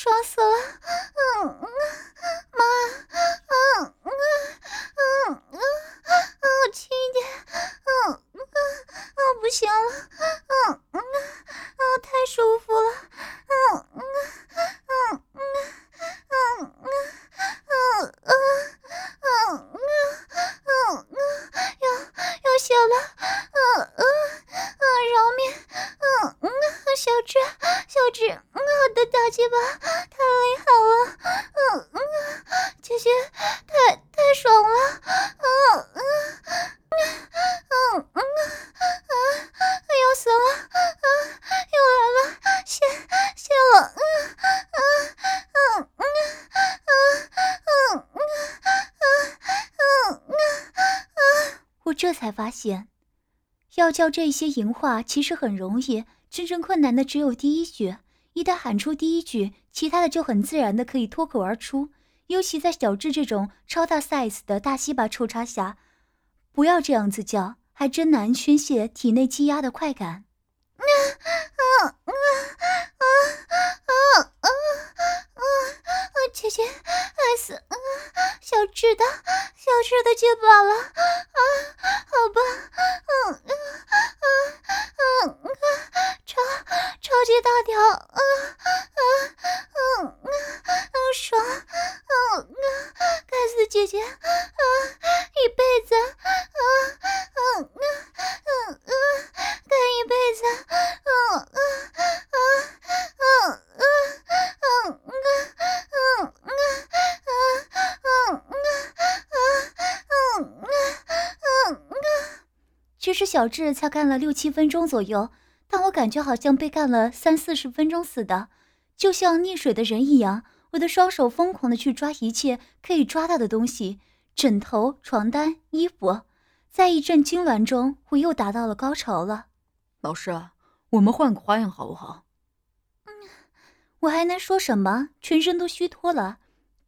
爽死了！嗯嗯，这才发现。要叫这些淫话其实很容易，真正困难的只有第一句。一旦喊出第一句，其他的就很自然的可以脱口而出。尤其在小智这种超大 size 的大西巴抽插下，不要这样子叫，还真难宣泄体内积压的快感。啊啊啊啊啊啊啊啊！姐姐，，S，啊！小智的，小智的肩膀了啊！好吧，嗯嗯嗯嗯，超超级大条，嗯嗯嗯嗯嗯，爽，嗯嗯，该死姐姐，啊，一辈子，嗯嗯嗯嗯嗯，干一辈子，嗯嗯嗯嗯嗯嗯嗯嗯嗯嗯嗯嗯嗯嗯嗯。其实小智才干了六七分钟左右，但我感觉好像被干了三四十分钟似的，就像溺水的人一样。我的双手疯狂的去抓一切可以抓到的东西，枕头、床单、衣服，在一阵痉挛中，我又达到了高潮了。老师，我们换个花样好不好？嗯，我还能说什么？全身都虚脱了，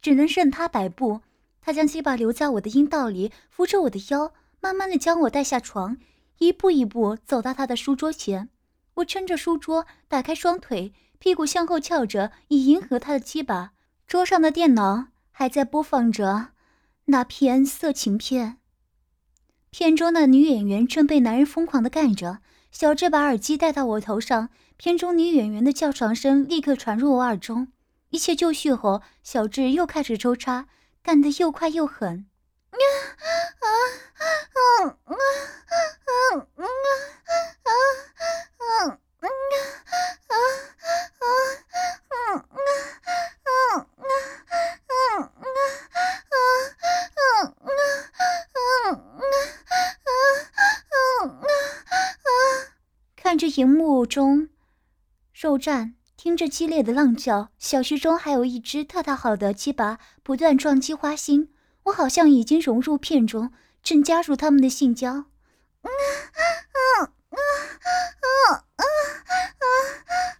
只能任他摆布。他将鸡巴留在我的阴道里，扶着我的腰，慢慢的将我带下床，一步一步走到他的书桌前。我撑着书桌，打开双腿，屁股向后翘着，以迎合他的鸡巴。桌上的电脑还在播放着那片色情片，片中的女演员正被男人疯狂的干着。小智把耳机戴到我头上，片中女演员的叫床声立刻传入我耳中。一切就绪后，小智又开始抽插，干得又快又狠。看着荧幕中肉战听着激烈的浪叫，小穴中还有一只特大号的鸡巴不断撞击花心，我好像已经融入片中，正加入他们的性交。嗯嗯嗯嗯嗯。啊啊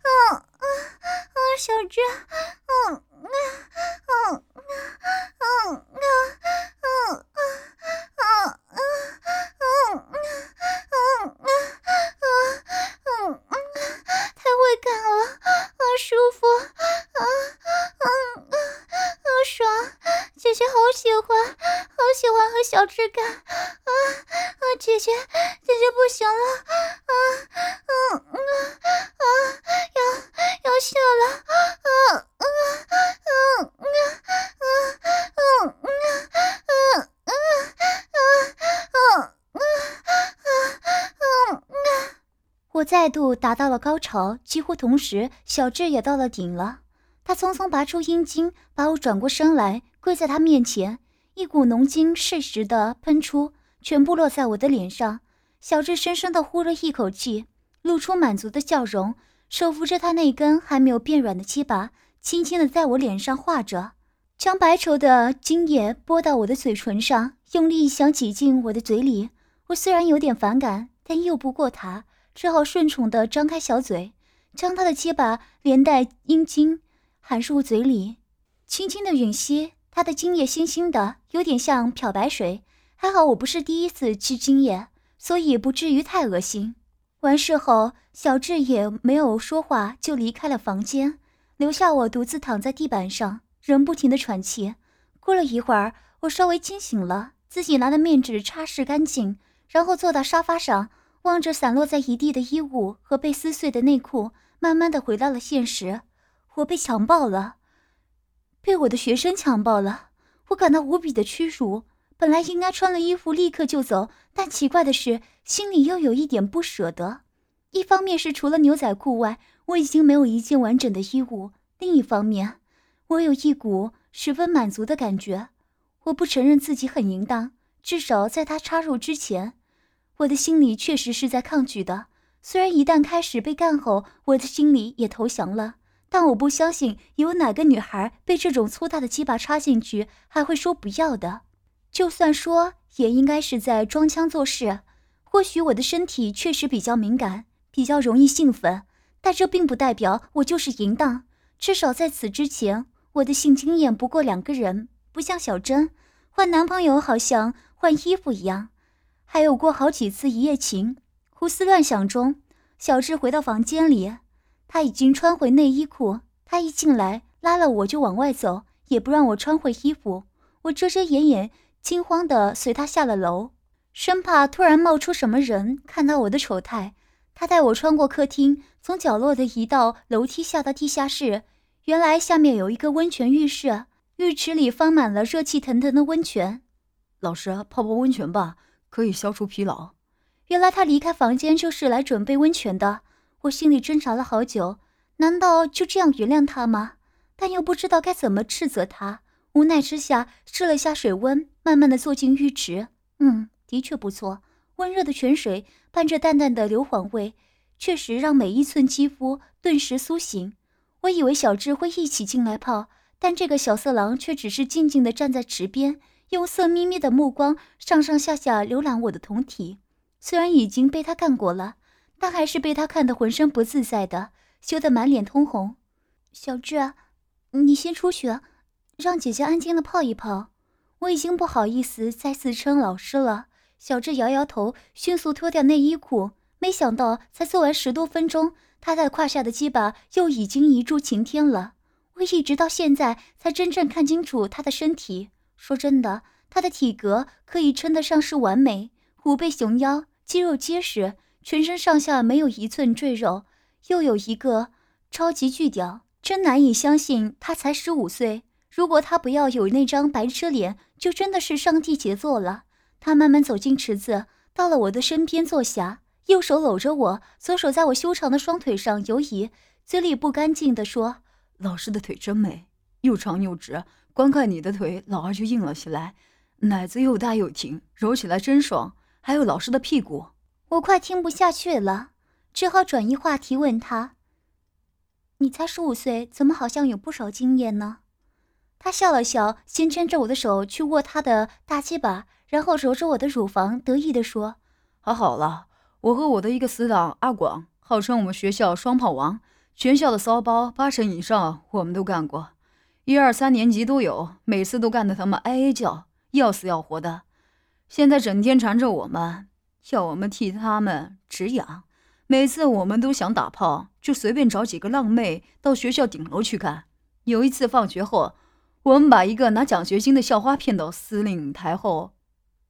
啊啊！小智，嗯嗯嗯再度达到了高潮，几乎同时，小智也到了顶了。他匆匆拔出阴茎，把我转过身来，跪在他面前，一股浓精适时的喷出，全部落在我的脸上。小智深深的呼了一口气，露出满足的笑容，手扶着他那根还没有变软的鸡巴，轻轻的在我脸上画着，将白稠的精液拨到我的嘴唇上，用力想挤进我的嘴里。我虽然有点反感，但拗不过他，只好顺从的张开小嘴，将他的鸡巴连带阴茎含入嘴里，轻轻的吮吸。他的精液腥腥的，有点像漂白水。还好我不是第一次吃精液，所以不至于太恶心。完事后，小智也没有说话，就离开了房间，留下我独自躺在地板上，仍不停的喘气。过了一会儿，我稍微清醒了，自己拿的面纸擦拭干净，然后坐到沙发上，望着散落在一地的衣物和被撕碎的内裤，慢慢的回到了现实。我被强暴了。被我的学生强暴了，我感到无比的屈辱。本来应该穿了衣服立刻就走，但奇怪的是，心里又有一点不舍得。一方面是除了牛仔裤外，我已经没有一件完整的衣物；另一方面，我有一股十分满足的感觉。我不承认自己很淫荡，至少在他插入之前，我的心里确实是在抗拒的。虽然一旦开始被干后，我的心里也投降了。但我不相信有哪个女孩被这种粗大的鸡巴插进去还会说不要的。就算说，也应该是在装腔作势。或许我的身体确实比较敏感，比较容易兴奋，但这并不代表我就是淫荡。至少在此之前，我的性经验不过两个人，不像小珍换男朋友好像换衣服一样，还有过好几次一夜情。胡思乱想中，小智回到房间里。他已经穿回内衣裤，他一进来拉了我就往外走，也不让我穿回衣服。我遮遮掩掩，惊慌的随他下了楼，生怕突然冒出什么人看到我的丑态。他带我穿过客厅，从角落的一道楼梯下到地下室。原来下面有一个温泉浴室，浴池里放满了热气腾腾的温泉。老师，泡泡温泉吧，可以消除疲劳。原来他离开房间就是来准备温泉的。我心里挣扎了好久，难道就这样原谅他吗？但又不知道该怎么斥责他。无奈之下，试了下水温，慢慢的坐进浴池。嗯，的确不错，温热的泉水伴着淡淡的硫磺味，确实让每一寸肌肤顿时苏醒。我以为小智会一起进来泡，但这个小色狼却只是静静的站在池边，用色眯眯的目光上上下下浏览我的酮体。虽然已经被他干过了。但还是被他看得浑身不自在的，羞得满脸通红。小智，你先出去，让姐姐安静的泡一泡。我已经不好意思再自称老师了。小智摇摇头，迅速脱掉内衣裤。没想到才做完十多分钟，他在胯下的鸡巴又已经一柱擎天了。我一直到现在才真正看清楚他的身体。说真的，他的体格可以称得上是完美，虎背熊腰，肌肉结实。全身上下没有一寸赘肉，又有一个超级巨屌，真难以相信他才十五岁。如果他不要有那张白痴脸，就真的是上帝杰作了。他慢慢走进池子，到了我的身边坐下，右手搂着我，左手在我修长的双腿上游移，嘴里不干净地说：“老师的腿真美，又长又直，光看你的腿，老二就硬了起来，奶子又大又挺，揉起来真爽。还有老师的屁股。”我快听不下去了，只好转移话题问他：“你才十五岁，怎么好像有不少经验呢？”他笑了笑，先牵着我的手去握他的大鸡巴，然后揉着我的乳房，得意地说：“还好了，我和我的一个死党阿广，号称我们学校双炮王，全校的骚包八成以上我们都干过，一二三年级都有，每次都干得他们哀哀叫，要死要活的。现在整天缠着我们。”要我们替他们止痒，每次我们都想打炮，就随便找几个浪妹到学校顶楼去干。有一次放学后，我们把一个拿奖学金的校花骗到司令台后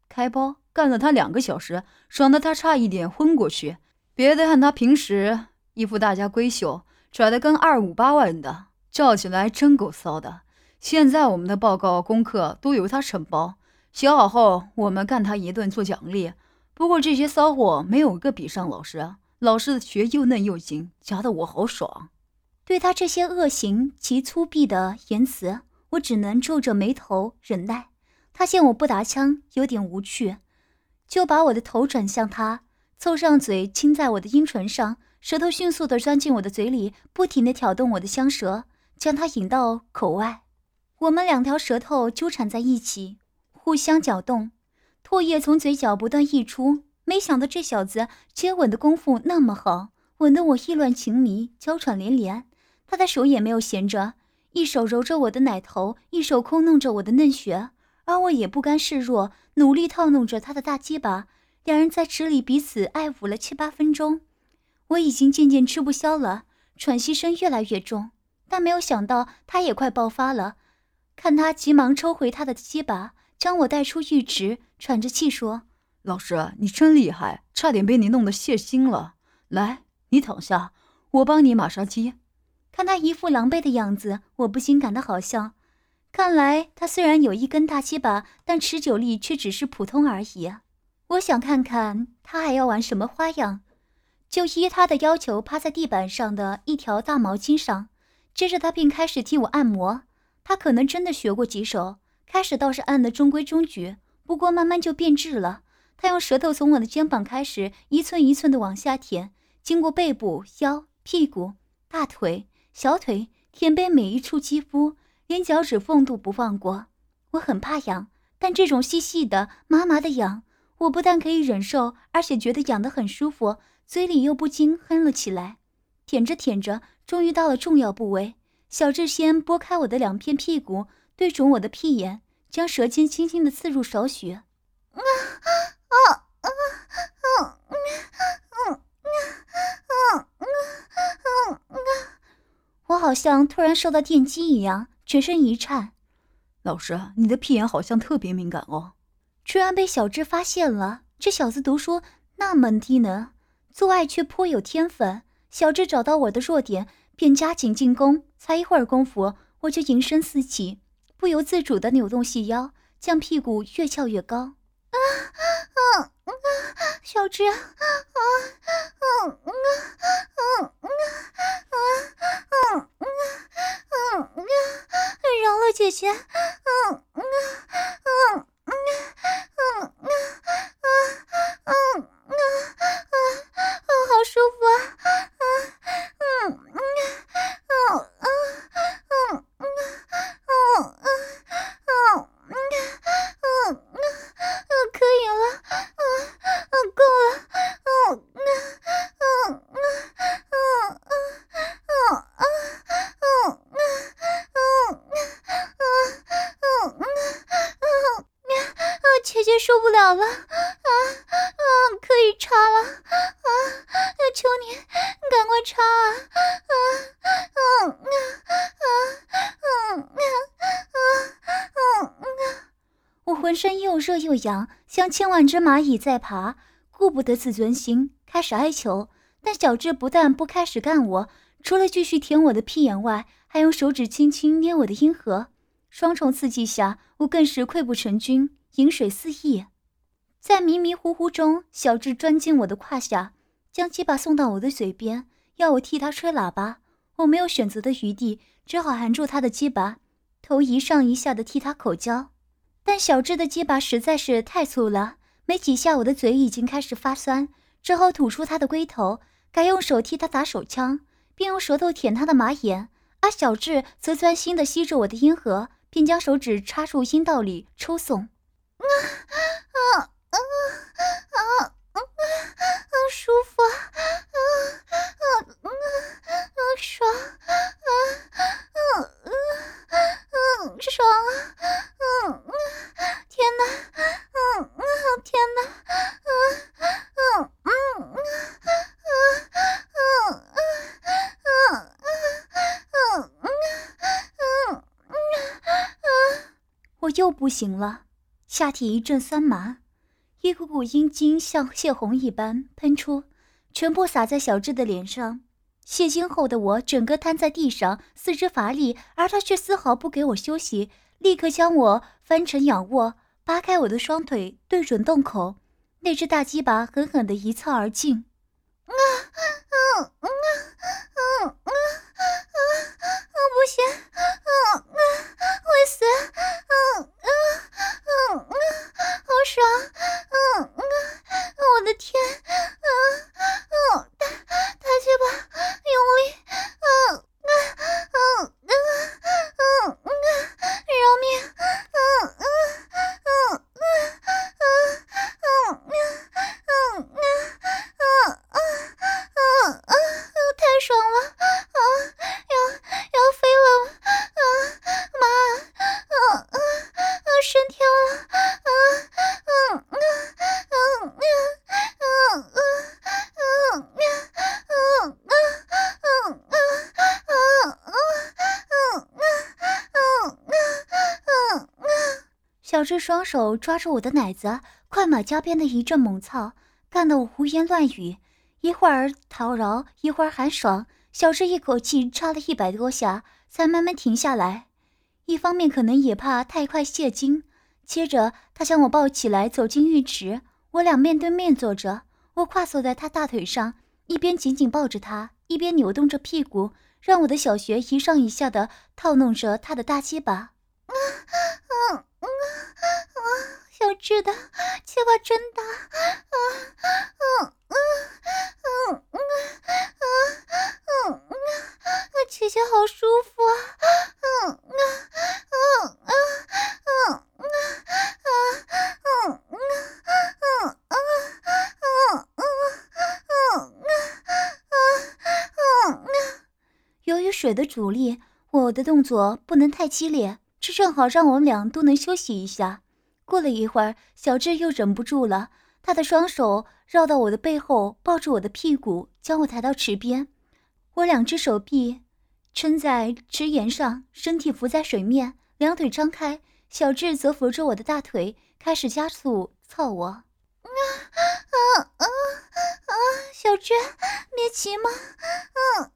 开包，干了他两个小时，爽得他差一点昏过去。别的看他平时一副大家闺秀，拽得跟二五八万的，叫起来真够骚的。现在我们的报告功课都由他承包，写好后我们干他一顿做奖励。不过这些骚货没有一个比上老师，老师的血又嫩又精，夹得我好爽。对他这些恶行及粗鄙的言辞，我只能皱着眉头忍耐。他见我不答腔，有点无趣，就把我的头转向他，凑上嘴亲在我的阴唇上，舌头迅速地钻进我的嘴里，不停地挑动我的香舌，将他引到口外。我们两条舌头纠缠在一起，互相搅动，唾液从嘴角不断溢出。没想到这小子接吻的功夫那么好，吻得我意乱情迷，娇喘连连。他的手也没有闲着，一手揉着我的奶头，一手抠弄着我的嫩穴，而我也不甘示弱，努力套弄着他的大鸡巴。两人在池里彼此爱抚了七八分钟，我已经渐渐吃不消了，喘息声越来越重。但没有想到他也快爆发了，看他急忙抽回他的鸡巴，将我带出浴池，喘着气说：“老师，你真厉害，差点被你弄得泄心了。来，你躺下，我帮你马杀鸡。”看他一副狼狈的样子，我不禁感到好笑。看来他虽然有一根大鸡巴，但持久力却只是普通而已。我想看看他还要玩什么花样，就依他的要求趴在地板上的一条大毛巾上，接着他便开始替我按摩。他可能真的学过几手，开始倒是按得中规中矩，不过慢慢就变质了。他用舌头从我的肩膀开始一寸一寸的往下舔，经过背部、腰、屁股、大腿、小腿，舔遍每一处肌肤，连脚趾缝都不放过。我很怕痒，但这种细细的、麻麻的痒。我不但可以忍受，而且觉得痒得很舒服，嘴里又不禁哼了起来。舔着舔着，终于到了重要部位。小智先拨开我的两片屁股，对准我的屁眼，将舌尖轻轻的刺入少许。啊啊啊啊啊啊啊啊啊！我好像突然受到电击一样，全身一颤。老师，你的屁眼好像特别敏感哦。居然被小智发现了！这小子读书那么低能，做爱却颇有天分。小智找到我的弱点，便加紧进攻。才一会儿功夫，我就淫声四起，不由自主地扭动细腰，将屁股越翘越高。啊啊啊！小智啊啊啊啊啊啊啊啊啊啊！饶了姐姐！嗯嗯嗯。嗯嗯嗯嗯嗯嗯嗯嗯，好舒服啊！嗯嗯嗯嗯嗯嗯嗯嗯嗯嗯嗯嗯，可以了，嗯嗯，够了，嗯嗯嗯嗯嗯嗯嗯嗯嗯嗯嗯嗯。啊，姐姐受不了了！热又痒，像千万只蚂蚁在爬，顾不得自尊心，开始哀求。但小智不但不开始干我，除了继续舔我的屁眼外，还用手指轻轻捏我的阴核。双重刺激下，我更是溃不成军，饮水四溢。在迷迷糊糊中，小智钻进我的胯下，将鸡巴送到我的嘴边，要我替他吹喇叭。我没有选择的余地，只好含住他的鸡巴，头一上一下的替他口交。但小智的鸡巴实在是太粗了，没几下，我的嘴已经开始发酸，只好吐出他的龟头，改用手替他打手枪，并用舌头舔他的马眼。而小智则专心的吸着我的阴核。并将手指插入阴道里抽送，啊啊啊啊啊啊！舒服，啊啊啊啊！爽，啊啊啊啊！爽啊，嗯嗯，天哪，嗯嗯，天哪，嗯嗯嗯嗯嗯嗯。我又不行了，下体一阵酸麻，一股股阴茎像泄洪一般喷出，全部洒在小智的脸上。泄精后的我整个瘫在地上，四肢乏力，而他却丝毫不给我休息，立刻将我翻成仰卧，扒开我的双腿，对准洞口，那只大鸡巴狠狠地一操而进。啊啊啊啊啊啊啊！不行，会死！嗯嗯嗯嗯，好爽！嗯嗯，我的天！嗯嗯，抬抬去吧用力！双手抓住我的奶子，快马加鞭的一阵猛操，干得我胡言乱语，一会儿讨饶，一会儿喊爽。小智一口气插了一百多下，才慢慢停下来。一方面可能也怕太快泄精，接着他将我抱起来走进浴池，我俩面对面坐着，我跨坐在他大腿上，一边紧紧抱着他，一边扭动着屁股，让我的小穴一上一下的套弄着他的大鸡巴。嗯嗯啊！小智的鸡巴真大！啊啊啊啊啊啊啊啊！姐姐好舒服啊！嗯嗯嗯嗯嗯嗯啊嗯嗯嗯嗯嗯嗯嗯嗯由于水的阻力，我的动作不能太激烈。这正好让我们俩都能休息一下。过了一会儿，小智又忍不住了，他的双手绕到我的背后，抱住我的屁股，将我抬到池边。我两只手臂撑在池沿上，身体浮在水面，两腿张开，小智则扶着我的大腿，开始加速操我。啊啊啊啊！小智，别急嘛。嗯嗯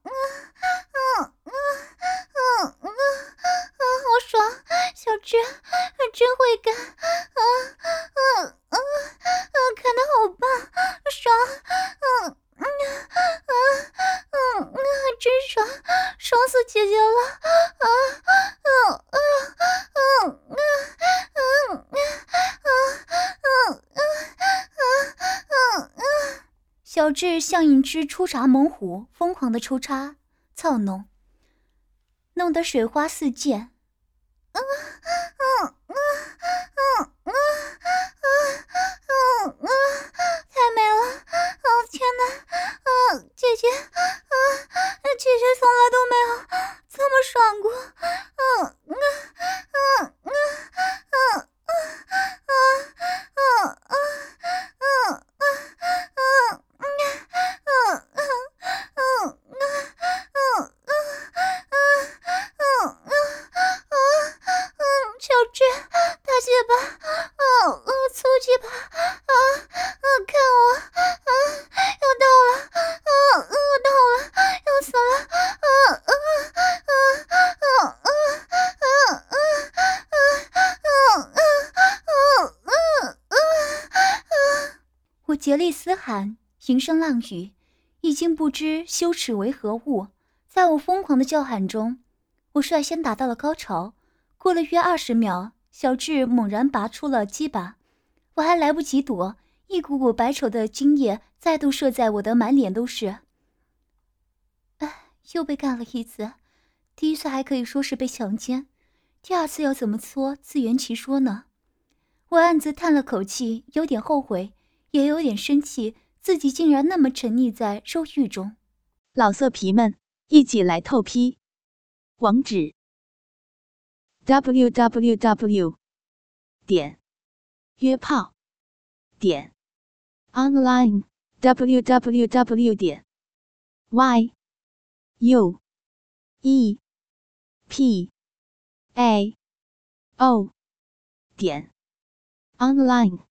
是像一只出闸猛虎，疯狂的抽插、操弄，弄得水花四溅。喊，吟声浪语，已经不知羞耻为何物。在我疯狂的叫喊中，我率先达到了高潮。过了约二十秒，小智猛然拔出了鸡巴，我还来不及躲，一股股白稠的精液再度射在我的满脸都是。哎，又被干了一次。第一次还可以说是被强奸，第二次要怎么搓，自圆其说呢？我暗自叹了口气，有点后悔。也有点生气，自己竟然那么沉溺在肉欲中。老色皮们，一起来透批！网址：w w w 点约炮点 online w w w 点 y u e p a o 点 online。